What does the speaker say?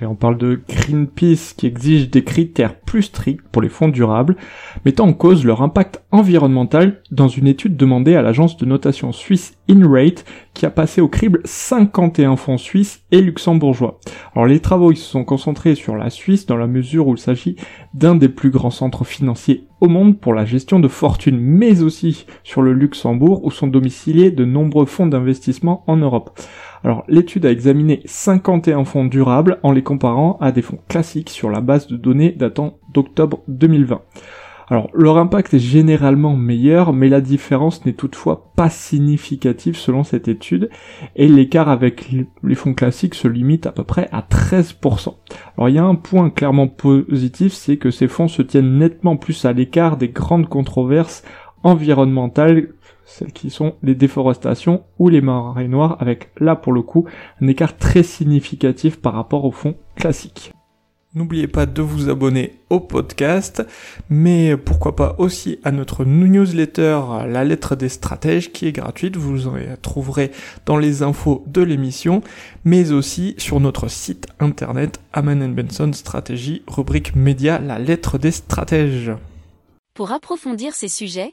Et on parle de Greenpeace qui exige des critères plus stricts pour les fonds durables, mettant en cause leur impact environnemental dans une étude demandée à l'agence de notation suisse InRate qui a passé au crible 51 fonds suisses et luxembourgeois. Alors les travaux se sont concentrés sur la Suisse dans la mesure où il s'agit d'un des plus grands centres financiers au monde pour la gestion de fortune, mais aussi sur le Luxembourg où sont domiciliés de nombreux fonds d'investissement en Europe. Alors l'étude a examiné 51 fonds durables en les comparant à des fonds classiques sur la base de données datant d'octobre 2020. Alors leur impact est généralement meilleur, mais la différence n'est toutefois pas significative selon cette étude, et l'écart avec les fonds classiques se limite à peu près à 13%. Alors il y a un point clairement positif, c'est que ces fonds se tiennent nettement plus à l'écart des grandes controverses environnementales celles qui sont les déforestations ou les marées noires, avec là pour le coup un écart très significatif par rapport au fonds classique. N'oubliez pas de vous abonner au podcast, mais pourquoi pas aussi à notre newsletter La lettre des stratèges qui est gratuite, vous en trouverez dans les infos de l'émission, mais aussi sur notre site internet Aman Benson Stratégie, rubrique média La lettre des stratèges. Pour approfondir ces sujets,